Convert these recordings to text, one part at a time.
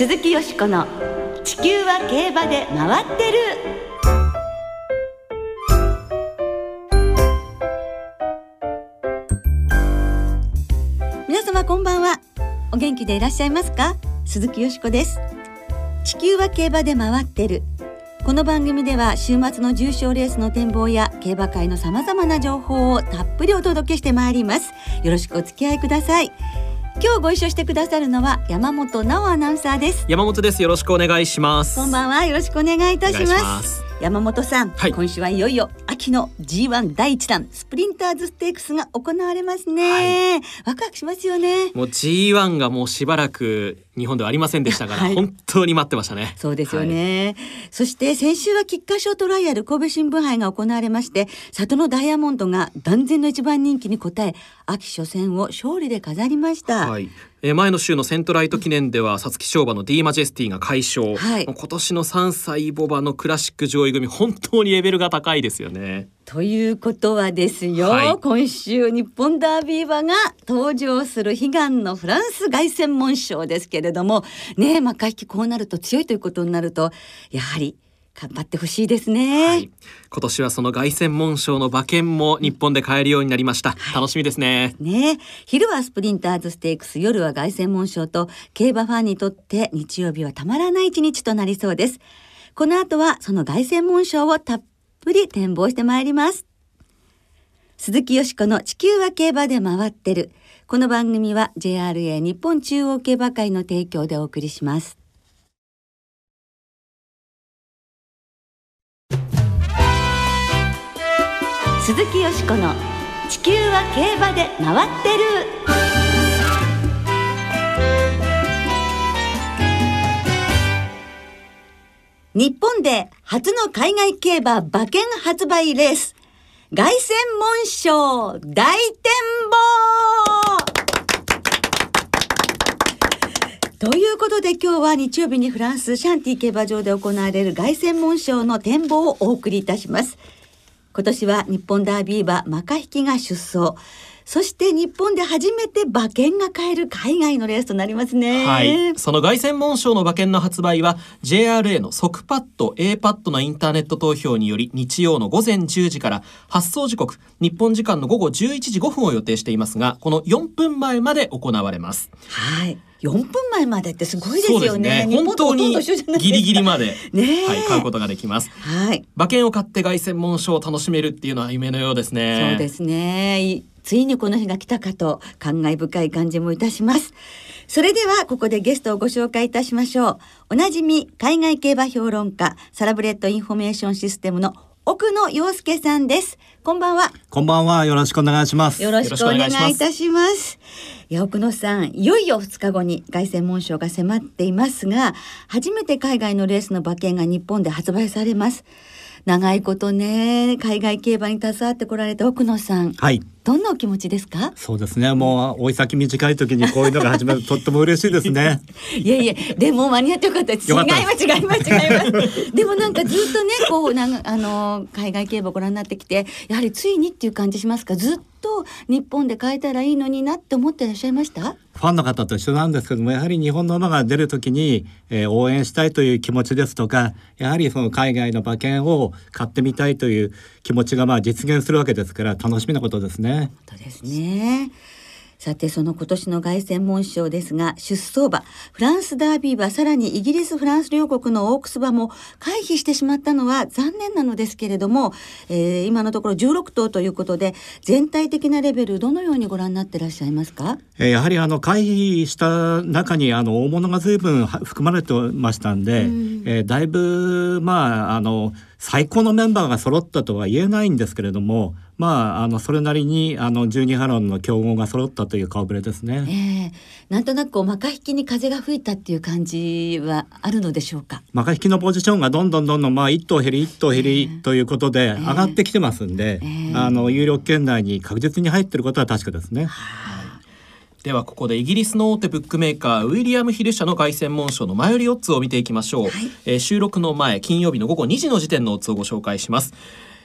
鈴木よしこの「地球は競馬で回ってる」皆様こんばんは。お元気でいらっしゃいますか？鈴木よしこです。地球は競馬で回ってる。この番組では週末の重賞レースの展望や競馬界のさまざまな情報をたっぷりお届けしてまいります。よろしくお付き合いください。今日ご一緒してくださるのは山本直アナウンサーです。山本です。よろしくお願いします。こんばんは。よろしくお願いいたします山本さん、はい、今週はいよいよ秋の G1 第一弾スプリンターズステークスが行われますね、はい、ワクワクしますよね。もう G1 がもうしばらく日本ではありませんでしたから、はい、本当に待ってましたね。そうですよね、そして先週は菊花賞トライアル神戸新聞杯が行われまして里のダイヤモンドが断然の一番人気に応え秋初戦を勝利で飾りました、はい、え前の週のセントライト記念では皐月賞馬の D マジェスティが快勝、はい、今年の3歳ボバのクラシック上位組本当にレベルが高いですよね。ということはですよ、はい、今週日本ダービー馬が登場する悲願のフランス凱旋門賞ですけれども。ねえ、まあ、回帰こうなると強いということになるとやはり頑張ってほしいですね、はい、今年はその凱旋門賞の馬券も日本で買えるようになりました、はい、楽しみですね。ね。昼はスプリンターズステークス夜は凱旋門賞と競馬ファンにとって日曜日はたまらない一日となりそうです。この後はその凱旋門賞をたっぷり展望してまいります。鈴木よしこの地球は競馬で回ってる。この番組は JRA 日本中央競馬会の提供でお送りします鈴木よしこの「地球は競馬で回ってる」日本で初の海外競馬馬券発売レース。凱旋門賞大展望。ということで今日は日曜日にフランスシャンティ競馬場で行われる凱旋門賞の展望をお送りいたします。今年は日本ダービー馬マカヒキが出走。そして日本で初めて馬券が買える海外のレースとなりますね。はい。その凱旋門賞の馬券の発売は JRA の即パッド A パッドのインターネット投票により日曜の午前10時から発送時刻日本時間の午後11時5分を予定していますがこの4分前まで行われます。はい。4分前までってすごいですよね。ね本当にギリギリまで、ねはい、買うことができます。はい。馬券を買って凱旋門賞を楽しめるっていうのは夢のようですね。そうですね。ついにこの日が来たかと感慨深い感じもいたします。それではここでゲストをご紹介いたしましょう。おなじみ海外競馬評論家サラブレッドインフォメーションシステムの奥野陽介さんです。こんばんは。こんばんは。よろしくお願いします。よろしくお願いいたします。いや奥野さん、いよいよ2日後に凱旋門賞が迫っていますが、初めて海外のレースの馬券が日本で発売されます。長いことね海外競馬に携わってこられた奥野さん、はい、どんなお気持ちですか？そうですね。もう追い先短い時にこういうのが始まるとっても嬉しいですね。いやいやでも間に合ってよかった違います違います違います。でもなんかずっとねこうなんあの海外競馬ご覧になってきてやはりついにっていう感じしますか？ずっと日本で変えたらいいのになって思ってらっしゃいました？ファンの方と一緒なんですけどもやはり日本の馬が出る時に、えー、応援したいという気持ちですとかやはりその海外の馬券を買ってみたいという気持ちがまあ実現するわけですから楽しみなことですね。本当ですねさてその今年の凱旋門賞ですが出走馬フランスダービー馬さらにイギリスフランス両国のオークス馬も回避してしまったのは残念なのですけれども、えー、今のところ16頭ということで全体的なレベルどのようにご覧になってらっしゃいますか、えー、やはりあの回避した中にあの大物が随分含まれてましたんで、うん、えー、だいぶまああの最高のメンバーが揃ったとは言えないんですけれどもまあ、あのそれなりにあの12波論の競合が揃ったという顔ぶれですね。えー、なんとなくこうマカ引きに風が吹いたっていう感じはあるのでしょうか？マカ引きのポジションがどんどんどんどんまあ一頭減り一頭減りということで上がってきてますんで、えーえー、あの有力圏内に確実に入っていることは確かですね。ではここでイギリスの大手ブックメーカーウィリアム・ヒル社の凱旋門賞の前よりオッズを見ていきましょう、はい、えー、収録の前金曜日の午後2時の時点のオッズをご紹介します。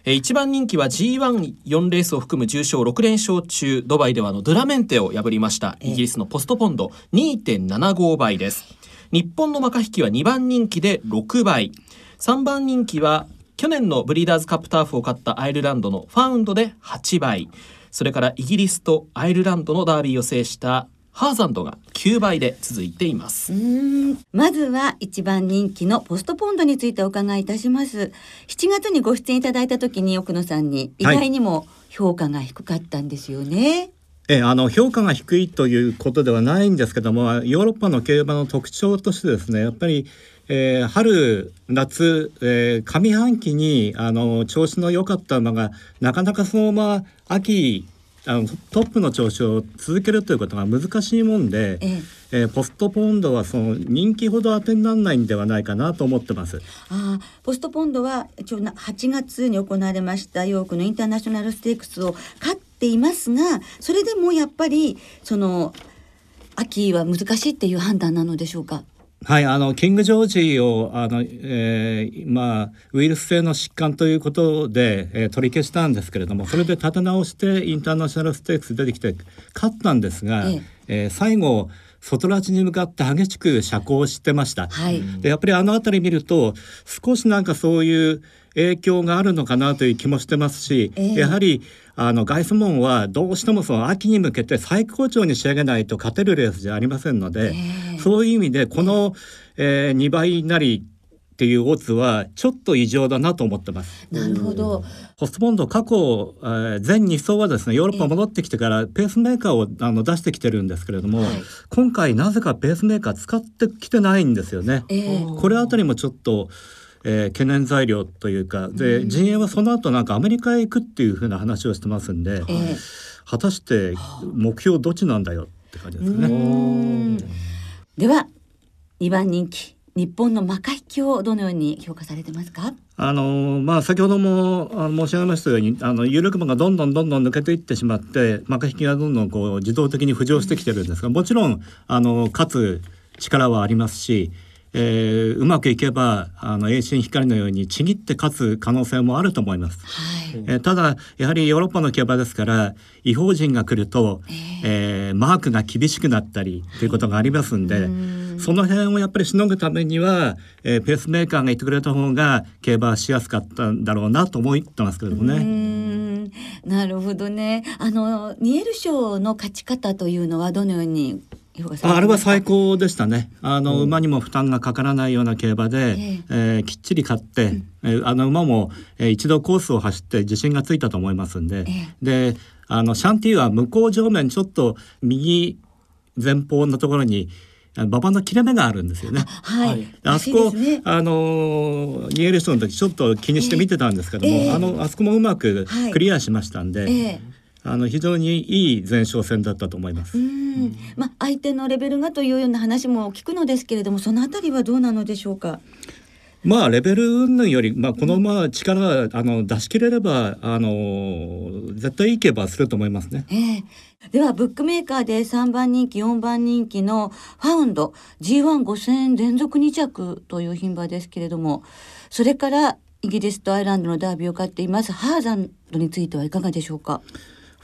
え一番人気は G14 レースを含む重賞6連勝中ドバイではのドゥラメンテを破りました。イギリスのポストポンド2.75倍です。日本のマカ引きは2番人気で6倍。3番人気は去年のブリーダーズカップターフを勝ったアイルランドのファウンドで8倍それからイギリスとアイルランドのダービーを制したハーザンドが9倍で続いています。うん。まずは一番人気のポストポンドについてお伺いいたします。7月にご出演いただいた時に奥野さんに意外にも評価が低かったんですよね、えあの評価が低いということではないんですけどもヨーロッパの競馬の特徴としてですねやっぱり、えー春夏、えー上半期にあの調子の良かった馬がなかなかそのまま秋あのトップの調子を続けるということが難しいもんで、えええーポストポンドはその人気ほど当てにならないんではないかなと思ってます。ああポストポンドは一応な8月に行われましたヨークのインターナショナルステークスを勝っていますがそれでもやっぱりその秋は難しいっていう判断なのでしょうか？はい、あのキング・ジョージをあの、えーまあ、ウイルス性の疾患ということで、えー取り消したんですけれどもそれで立て直してインターナショナルステークス出てきて勝ったんですが、えええー最後外拉致に向かって激しく車高してました。はい、でやっぱりあの辺り見ると少しなんかそういう影響があるのかなという気もしてますし、ええやはりあのガイスモンはどうしてもその秋に向けて最高潮に仕上げないと勝てるレースじゃありませんので、ええそういう意味でこの、えー、2倍なりっていうオッズはちょっと異常だなと思ってます。なるほど。ポストボンド過去、えー前2走はですねヨーロッパ戻ってきてからペースメーカーをあの出してきてるんですけれども、はい今回なぜかペースメーカー使ってきてないんですよね。ええこれあたりもちょっと、えー懸念材料というかで、陣営はその後なんかアメリカへ行くっていうふうな話をしてますんで、ええ果たして目標どっちなんだよって感じですね。うんでは2番人気日本のマカ引きをどのように評価されてますか？あのまあ先ほども申し上げましたようにあの有力馬がどんどんどんどん抜けていってしまってマカ引きがどんどんこう自動的に浮上してきてるんですがもちろんあの勝つ力はありますし、えーうまくいけばあの栄心光のようにちぎって勝つ可能性もあると思います。はい。えーただやはりヨーロッパの競馬ですから違法人が来ると、えーマークが厳しくなったりということがありますんで、その辺をやっぱりしのぐためには、えーペースメーカーがいてくれた方が競馬はしやすかったんだろうなと思ってますけれどもね。んなるほどね。あのニエル賞の勝ち方というのはどのように。ああれは最高でしたね。あの、馬にも負担がかからないような競馬で、ええ。ーきっちり勝って、えーあの馬も、えー一度コースを走って自信がついたと思いますんで、であのシャンティは向こう上面ちょっと右前方のところにあ馬場の切れ目があるんですよね。はい。はい。あそこ、ね。あのニエルストの時ちょっと気にして見てたんですけども、ええ。あのあそこもうまくはい。クリアしましたんで、ええあの非常にいい前哨戦だったと思います。うんまあ相手のレベルがというような話も聞くのですけれどもそのあたりはどうなのでしょうか？まあレベル云々より、まあ、このまあ力あの出し切れればあの絶対いい競馬はすると思いますね。ええではブックメーカーで3番人気4番人気のファウンド G15 戦連続2着という牝馬ですけれどもそれからイギリスとアイルランドのダービーを勝っていますハーザンドについてはいかがでしょうか？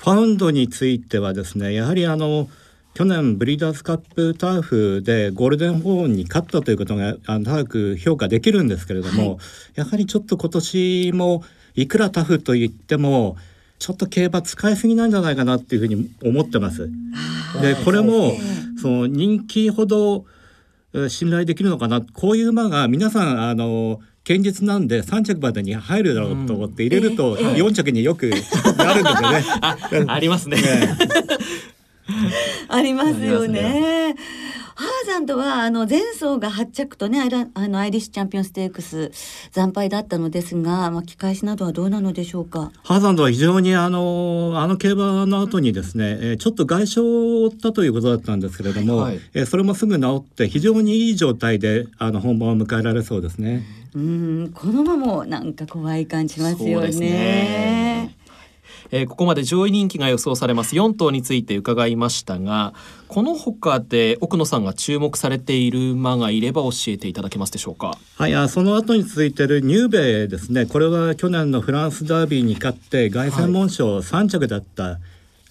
ファウンドについてはですねやはりあの去年ブリーダーズカップターフでゴールデンホーンに勝ったということが高く評価できるんですけれども、はい。やはりちょっと今年もいくらタフと言ってもちょっと競馬使いすぎなんじゃないかなっていうふうに思ってます。でこれもその人気ほどえー信頼できるのかな。こういう馬が皆さんあの堅実なんで3着までに入るだろうと思って入れると4着によく なるんで すよね。ありますね。ありますよね。ハーザンドはあの前走が8着とねアイラあのアイリッシュチャンピオンステークス惨敗だったのですが巻き返しなどはどうなのでしょうか？ハーザンドは非常にあのあの競馬の後にですね、えーちょっと外傷を負ったということだったんですけれども、はいえーそれもすぐ治って非常にいい状態であの本番を迎えられそうですね。うんこの馬もなんか怖い感じますよね。そうですね。えーここまで上位人気が予想されます。4頭について伺いましたがこの他で奥野さんが注目されている馬がいれば教えていただけますでしょうか？はい、あその後に続いてるニューベイですね。これは去年のフランスダービーに勝って凱旋門賞3着だった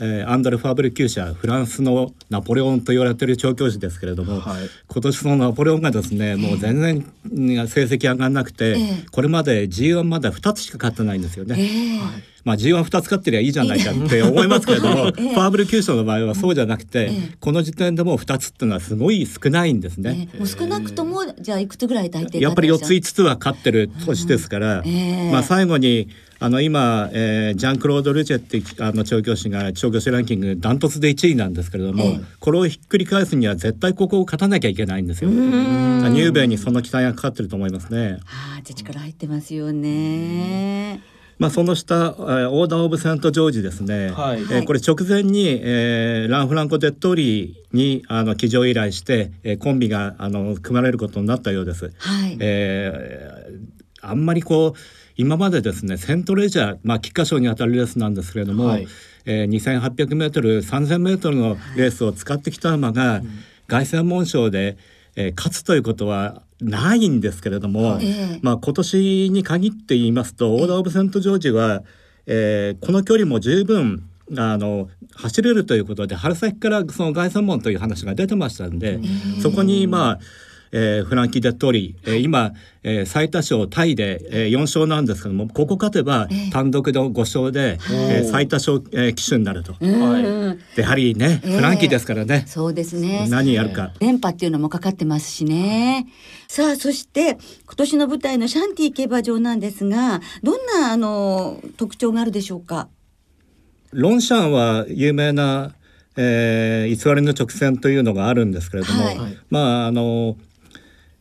えーアンドレ・ファーブル厩舎フランスのナポレオンと言われている調教師ですけれども、はい。今年そのナポレオンがですねもう全然うん成績上がらなくて、ええ。これまで G1 まだ2つしか勝ってないんですよね。ええ。まあ G12 つ勝ってりゃいいじゃないかって思いますけれども、ええ。ファーブル厩舎の場合はそうじゃなくて、ええ。この時点でもう2つっていうのはすごい少ないんですね。ええ。もう少なくともじゃあいくつぐらい大抵やっぱり4つ勝5つは勝ってる年ですから、ええ。まあ最後にあの今、えージャンクロード・ルチェってあの調教師が調教師ランキングダントツで1位なんですけれども、ええこれをひっくり返すには絶対ここを勝たなきゃいけないんですよ。ニューベイにその期待がかかってると思いますね。ああじゃあ力入ってますよね。まあ、その下、えーオーダー・オブ・セント・ジョージですね、はいえーこれ直前に、えーランフランコ・デッドリーにあの騎乗依頼して、えーコンビがあの組まれることになったようです。はい。えーあんまりこう今までですねセントレジャー、まあ、菊花賞にあたるレースなんですけれども、はい。えー、2800メートル3000メートルのレースを使ってきた馬が、凱旋門賞で、えー勝つということはないんですけれども、ええ。まあ、今年に限って言いますと、オーダー・オブ・セント・ジョージは、えーこの距離も十分あの走れるということで春先からその凱旋門という話が出てましたんで、そこにまあえーフランキー・デットーリ、えー今、えー最多勝タイで、えー4勝なんですけどもここ勝てば単独の5勝で、えー最多勝、えー騎手になると。うんでやはりね、ええフランキーですからね。そうですね。何やるか。連覇っていうのもかかってますしね。さあそして今年の舞台のシャンティ競馬場なんですがどんなあの特徴があるでしょうか？ロンシャンは有名な、えー偽りの直線というのがあるんですけれども、はいまああの、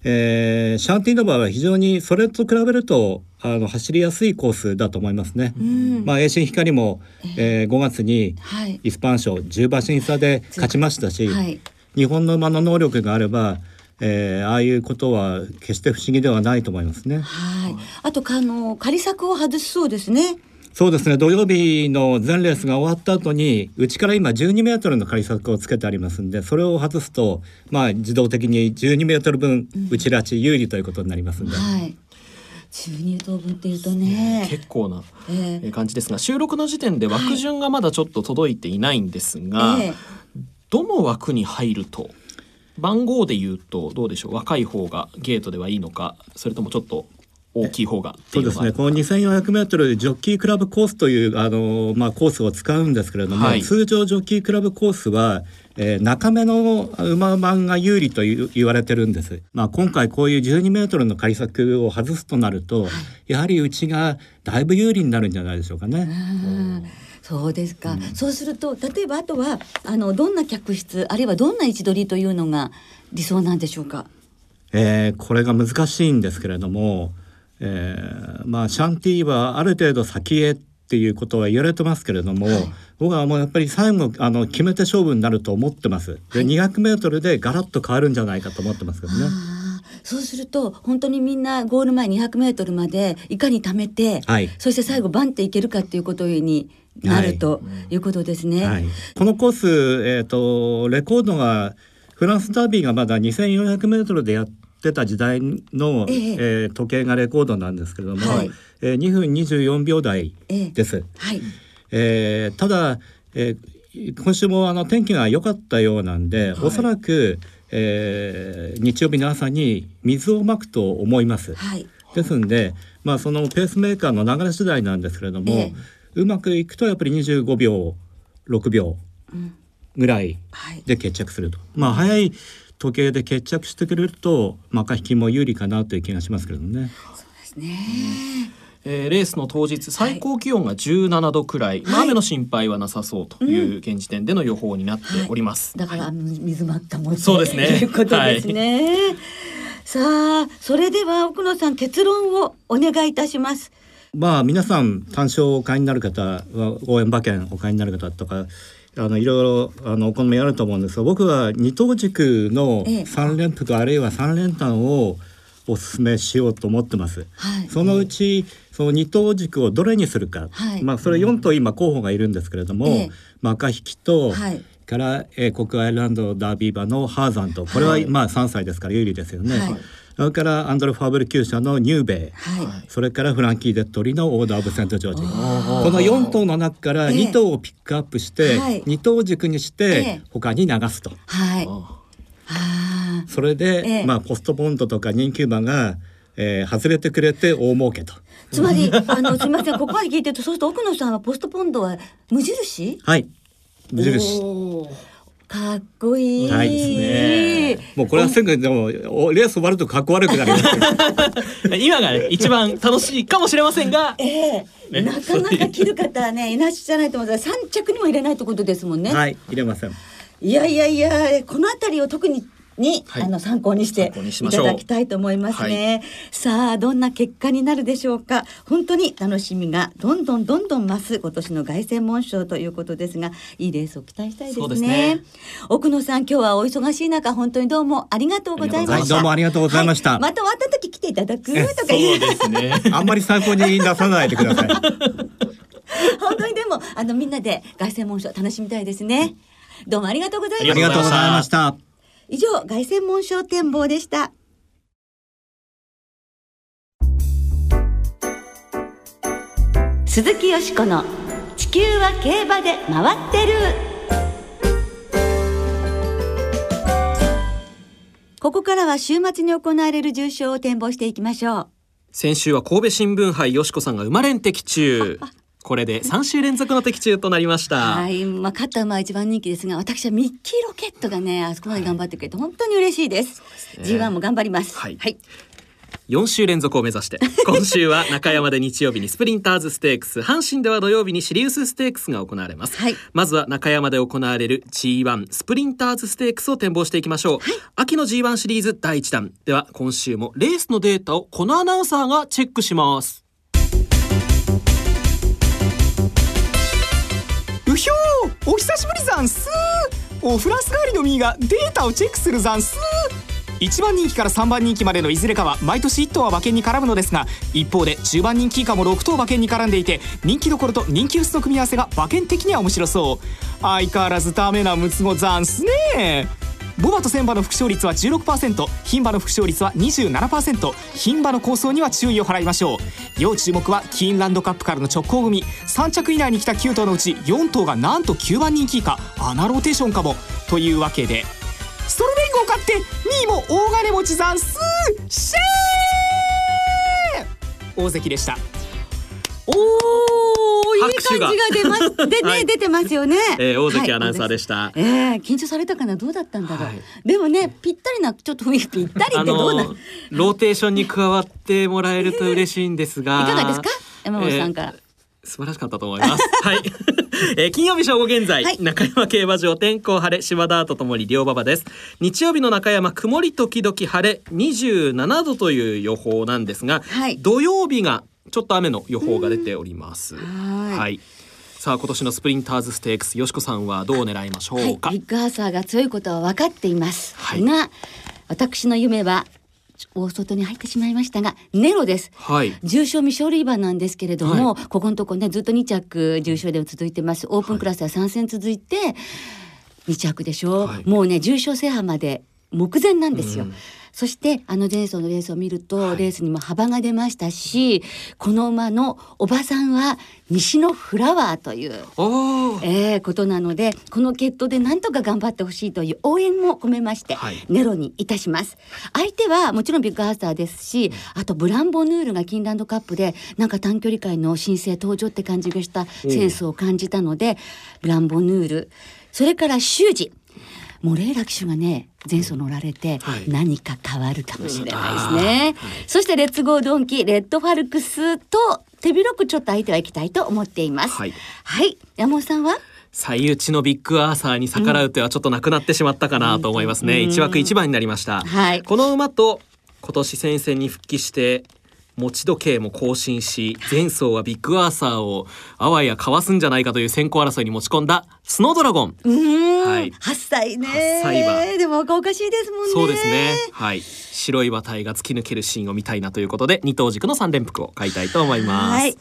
えーシャンティの場合は非常にそれと比べるとあの走りやすいコースだと思いますね。うん。まあ、栄新光も、えー5月にはい。イスパン賞10馬身差で勝ちましたし、はい。日本の馬の能力があれば、えーああいうことは決して不思議ではないと思いますね。はい。あとかあの仮作を外すそうですね。そうですね。土曜日の全レースが終わった後にうちから今12メートルの仮策をつけてありますんでそれを外すとまあ自動的に12メートル分内ラチ有利ということになりますんで、はい。中二等分っていうとね。結構なええ。感じですが収録の時点で枠順がまだちょっと届いていないんですが、ええ。どの枠に入ると番号で言うとどうでしょう？若い方がゲートではいいのかそれともちょっと大きい方がそいうですね。この2400メートルジョッキークラブコースというあの、まあ、コースを使うんですけれども、はい。通常ジョッキークラブコースは、えー中目の馬番が有利という言われてるんです、まあ、今回こういう12メートルの仮策を外すとなると、やはりうちがだいぶ有利になるんじゃないでしょうかね。うんそうですか、そうすると例えばあとはあのどんな客室あるいはどんな位置取りというのが理想なんでしょうか？えーこれが難しいんですけれども、えーまあシャンティはある程度先へっていうことは言われてますけれども、僕はもうやっぱり最後あの決めて勝負になると思ってます。で、200メートルでガラッと変わるんじゃないかと思ってますけどね。そうすると本当にみんなゴール前200メートルまでいかに貯めて、はいそして最後バンっていけるかっていうことになるということですね。はい、このコース、えー、とレコードがフランスダービーがまだ2400メートルでやってた時代の、えええー時計がレコードなんですけれども、はいえー2分24秒台です。はい。えーただ、えー今週もあの天気が良かったようなんで、はいおそらく、えー日曜日の朝に水をまくと思います。はい。ですんで、まあ、そのペースメーカーの流れ次第なんですけれども、ええうまくいくとやっぱり25秒6秒うんぐらいはい。で決着すると。まあ早い時計で決着してくれるとマカ引きも有利かなという気がしますけれどもね。ですね。えーレースの当日最高気温が17度くらい、まあはい雨の心配はなさそうという現時点での予報になっております。だから水まったもんそうですねと いうことですね。さあそれでは奥野さん結論をお願いいたします。まあ皆さん単勝をお買いになる方は応援馬券お買いになる方とかあのいろいろあのお好みあると思うんですが僕は二等軸のええ。3連複あるいは3連単をお勧めしようと思ってます。はい。そのうちその二等軸をどれにするか、はい。まあそれ4頭今候補がいるんですけれども、ええ。マカ引きとはい。から、えー、国アイルランドダービー馬のハーザンとこれは、はい。まあ3歳ですから有利ですよね。はいそれからアンドレ・ファーブル厩舎のニューベイ、はい。それからフランキー・デットーリのオーダー・オブ・セント・ジョージこの4頭の中からええ2頭をピックアップして、はい2頭軸にしええて他に流すと。はい。ああそれで、ええまあポストポンドとか人気馬が、えー外れてくれて大儲けと。あ。つまり、あの、すみません、ここまで聞いてると、そうすると奥野さんはポストポンドは無印？はい。無印。かっこいい。はいですねもうこれはすぐでもおレース終わるとかっこ悪くなりますけど。今がね一番楽しいかもしれませんがええねなかなか着る方はね、いらっしゃらないと思うんですが、三着にも入れないってことですもんね。はい、入れません。いやいやいや、このあたりを特にに、はいあの参考にしていただきたいと思いますね。さあどんな結果になるでしょうか？本当に楽しみがどんどんどんどん増す今年の凱旋門賞ということですが、いいレースを期待したいですね。ですね奥野さん今日はお忙しい中本当にどうもありがとうございました。はいどうもありがとうございましたはいまた終わった時来ていただくとかそ言うですねあんまり参考に出さないでください。本当にでもあのみんなで凱旋門賞楽しみたいですね。どうもありがとうございまあした。りがとうございました。以上凱旋門賞展望でした。鈴木よしこの地球は競馬で回ってる。ここからは週末に行われる重賞を展望していきましょう。先週は神戸新聞杯よしこさんが生まれん的中これで3週連続の的中となりました、はい、まあ、勝った馬は一番人気ですが、私はミッキーロケットがね、あそこまで頑張ってくれて、本当に嬉しいです。ね。G1 も頑張ります。はい。はい、4週連続を目指して 今週は中山で日曜日にスプリンターズステークス阪神では土曜日にシリウスステークスが行われます、はい。まずは中山で行われる G1 スプリンターズステークスを展望していきましょう、秋の G1 シリーズ第1弾。では今週もレースのデータをこのアナウンサーがチェックしますお久しぶりざんす。おフランス帰りのミーがデータをチェックするざんす。1番人気から3番人気までのいずれかは毎年1頭は馬券に絡むのですが一方で10番人気以下も6頭馬券に絡んでいて人気どころと人気薄の組み合わせが馬券的には面白そう。相変わらずダメな六つ子ざんすね。牡馬とセン馬の複勝率は16%牝馬の複勝率は27%牝馬の好走には注意を払いましょう。要注目はキーンランドカップからの直行組。3着以内に来た9頭のうち4頭がなんと9番人気以下。穴ローテーションかも。というわけでストロベイグを買って2位も大金持ちざんすシェー大関でした。おお、いい感じが出ます。でね、はい出てますよね。えー大関はいアナウンサーでしたええ緊張されたかな、どうだったんだろう？はいでもね、ぴったりな、ちょっと雰囲気ぴったりあってどうな。のローテーションに加わってもらえると嬉しいんですがいかがですか、山本さんから。素晴らしかったと思います。はい、えー金曜日正午現在、はい中山競馬場天候晴れ芝田とともに両馬場です。日曜日の中山曇り時々晴れ27度という予報なんですが、はい土曜日がちょっと雨の予報が出ております。はい。はい。さあ今年のスプリンターズステークスよしこさんはどう狙いましょはい、うか。ビッグアーサーが強いことは分かっています、はい。が私の夢は大外に入ってしまいましたがネロです。はい。重賞未勝利馬なんですけれども、ここのとこねずっと2着重賞でも続いてます。オープンクラスは3戦続いて2着でしょ。う、はい。もうね重賞制覇まで目前なんですよ、うん。そしてあの前走のレースを見ると、はい。レースにも幅が出ましたしこの馬のおばさんは西のフラワーというえー、ことなのでこの決闘でなんとか頑張ってほしいという応援も込めまして、はい。ネロにいたします。相手はもちろんビッグアーサーですしあとブランボヌールがキンランドカップでなんか短距離界の新星登場って感じがしたセンスを感じたのでブランボヌール。それから修二モレーラ騎手がね前走乗られてはい。何か変わるかもしれないですね、はい。そしてレッツゴードンキレッドファルクスと手広くちょっと相手はいきたいと思っています。はい。はい。山本さんは？最内のビッグアーサーに逆らう手はちょっとなくなってしまったかなと思いますね。うん一枠一番になりました。はいこの馬と今年戦線に復帰して持ち時計も更新し前走はビッグアーサーをあわやかわすんじゃないかという先行争いに持ち込んだスノードラゴン。うーん、はい。8歳ね。8歳馬。でも若々しいですもんね。そうですね。はい。白い馬体が突き抜けるシーンを見たいなということで二頭軸の三連複を買いたいと思います。はい。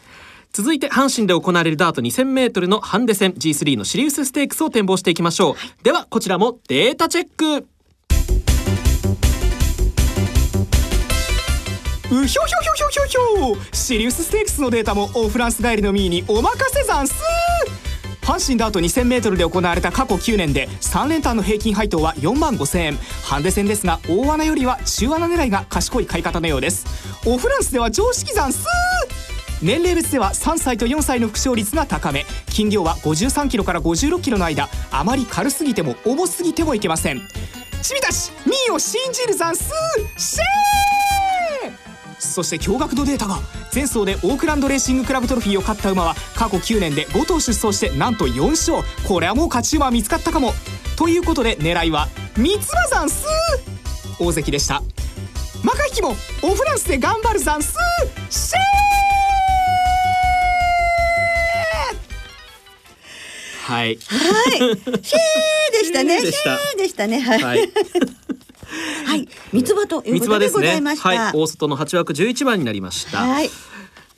続いて阪神で行われるダート 2000m のハンデ戦 G3 のシリウスステークスを展望していきましょう、ではこちらもデータチェックうひょひょひょひょひょひょシリウスステークスのデータもオフランス帰りのミーにお任せざんす阪神ダート 2000m で行われた過去9年で3連単の平均配当は4万5000円ハンデ戦ですが大穴よりは中穴狙いが賢い買い方のようですオフランスでは常識ざんす年齢別では3歳と4歳の副勝率が高め斤量は53キロから56キロの間あまり軽すぎても重すぎてもいけませんちびたちミーを信じるざんすシェーそして驚愕のデータが前走でオークランドレーシングクラブトロフィーを勝った馬は過去9年で5頭出走してなんと4勝。これはもう勝ち馬見つかったかも。ということで狙いは三つ葉ざんす大関でした。マカヒキもオフランスで頑張るざんすシェはい。はい。シェーでしたね。シェーでしたね。はい。ははい。い。三つ葉ということでございました。はい。大外の8枠11番になりました、はい。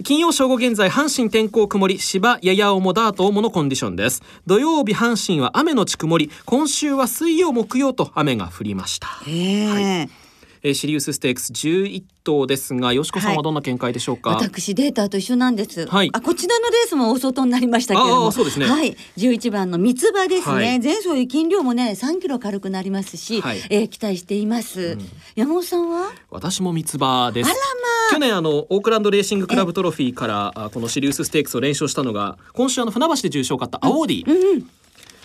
金曜正午現在阪神天候曇り芝やや重ダート重のコンディションです。土曜日阪神は雨のち曇り今週は水曜木曜と雨が降りました。えええーシリウスステークス11頭ですがよしこさんはどんな見解でしょうか、私データと一緒なんです。はい。あこちらのレースも大外になりましたけれど。あも、あそうですね。はい、11番の三つ葉ですね。はい。前走より斤量もね3キロ軽くなりますし、はい。えー期待しています。山本さんは？私も三つ葉です。まあ。去年あのオークランドレーシングクラブトロフィーからあこのシリウスステークスを連勝したのが今週あの船橋で重賞を勝ったアオーディ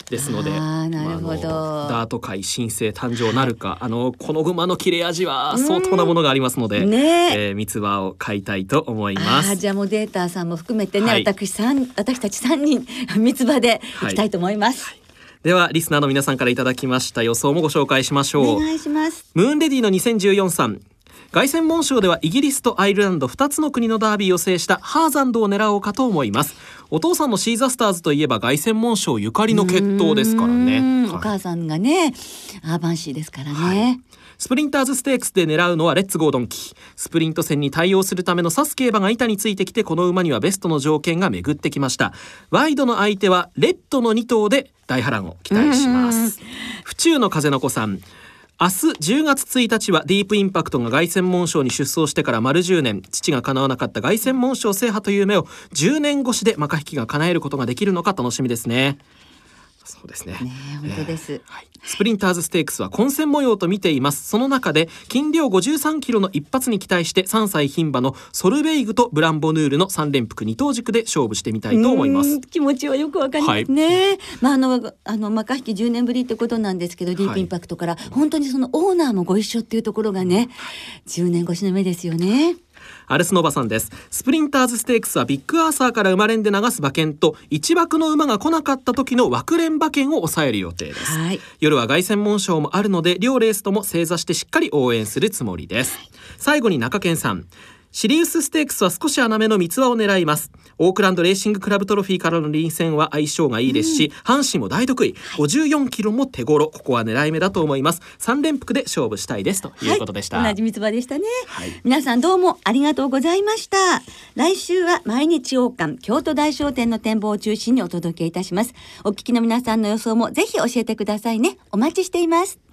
ですので、あーなるほどダート界新星誕生なるか、あのこの馬の切れ味は相当なものがありますので、ねええー三つ葉を買いたいと思いあます。ーじゃあもうデータさんも含めてね、はい私三私たち三人 三つ葉でいきたいと思います。ではリスナーの皆さんからいただきました予想もご紹介しましょう。お願いします。ムーンレディの2014さん凱旋門賞ではイギリスとアイルランド2つの国のダービーを制したハーザンドを狙おうかと思いますお父さんのシーザスターズといえば凱旋門賞ゆかりの決闘ですからうねはい。母さんがねアーバンシーですからね。スプリンターズステークスで狙うのはレッツゴードンキ、スプリント戦に対応するための差す競馬が板についてきてこの馬にはベストの条件が巡ってきました。ワイドの相手はレッドの2頭で大波乱を期待します。府中の風の子さん明日10月1日はディープインパクトが凱旋門賞に出走してから丸10年。父が叶わなかった凱旋門賞制覇という夢を10年越しでマカヒキが叶えることができるのか楽しみですね。そうですね。ね本当です。はい、スプリンターズステークスは混戦模様と見ています。その中で斤量53キロの一発に期待して3歳牝馬のソルベイグとブランボヌールの3連複2頭軸で勝負してみたいと思います。うん気持ちはよくわかりますね。まああのあのマカヒキ10年ぶりってことなんですけど、ディープインパクトから。本当にそのオーナーもご一緒っていうところがね、10年越しの夢ですよね。アルスノバさんです。スプリンターズステークスはビッグアーサーから馬連で流す馬券と一枠の馬が来なかった時の枠連馬券を抑える予定です。はい。夜は凱旋門賞もあるので両レースとも正座してしっかり応援するつもりです。最後に中堅さんシリウスステークスは少し穴目の三つ輪を狙います。オークランドレーシングクラブトロフィーからの臨戦は相性がいいですし、阪神も大得意。54キロも手頃。ここは狙い目だと思います。3連複で勝負したいです。ということでした、はい、同じ三つ葉でしたね、はい。皆さんどうもありがとうございました。来週は毎日王冠京都大商店の展望を中心にお届けいたします。お聞きの皆さんの予想もぜひ教えてくださいね。お待ちしています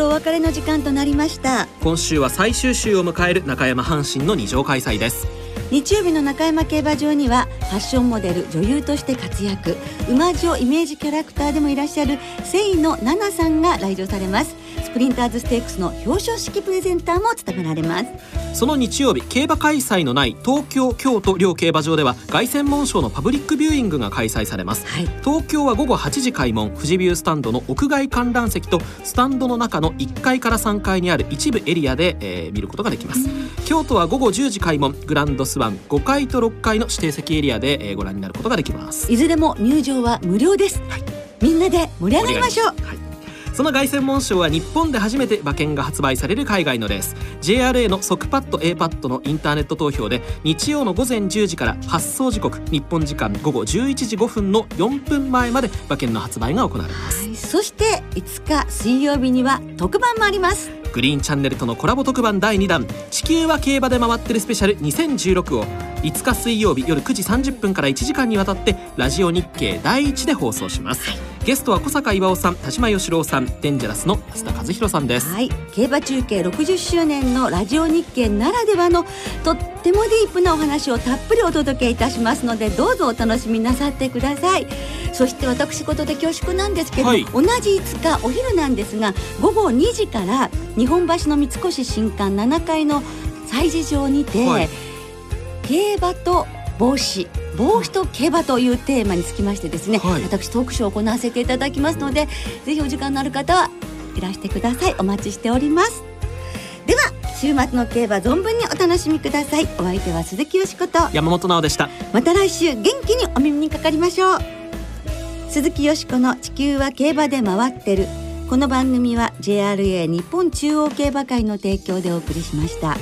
ろお別れの時間となりました。今週は最終週を迎える中山阪神の二条開催です。日曜日の中山競馬場にはファッションモデル女優として活躍。馬女イメージキャラクターでもいらっしゃるセイのナナさんが来場されますスプリンターズステークスの表彰式プレゼンターも務められます。その日曜日競馬開催のない東京京都両競馬場では凱旋門賞のパブリックビューイングが開催されます。はい。東京は午後8時開門富士ビュースタンドの屋外観覧席とスタンドの中の1階から3階にある一部エリアで、えー見ることができます。京都は午後10時開門グランドスワン5階と6階の指定席エリアで、えーご覧になることができます。いずれも入場は無料です、はい。みんなで盛り上がりましょう。はいその凱旋門賞は日本で初めて馬券が発売される海外のレース。JRA の速パッド A パッドのインターネット投票で日曜の午前10時から発送時刻日本時間午後11時5分の4分前まで馬券の発売が行われます、はい、そして5日水曜日には特番もあります。グリーンチャンネルとのコラボ特番第2弾「地球は競馬で回ってるスペシャル2016」を5日水曜日夜9時30分から1時間にわたってラジオ日経第1で放送します、ゲストは小坂岩尾さん田島義郎さんデンジャラスの安田和弘さんです、はい。競馬中継60周年のラジオ日経ならではのとってもディープなお話をたっぷりお届けいたしますのでどうぞお楽しみなさってください。そして私事で恐縮なんですけど、はい。同じ5日お昼なんですが午後2時から日本橋の三越新館7階の催事場にて、はい。競馬と帽子帽子と競馬というテーマにつきましてですね、はい。私トークショーを行わせていただきますのでぜひお時間のある方はいらしてください。お待ちしております。では週末の競馬存分にお楽しみください。お相手は鈴木よしこと。山本直でした。また来週元気にお耳にかかりましょう。鈴木よしこの地球は競馬で回ってる。この番組は JRA 日本中央競馬会の提供でお送りしました。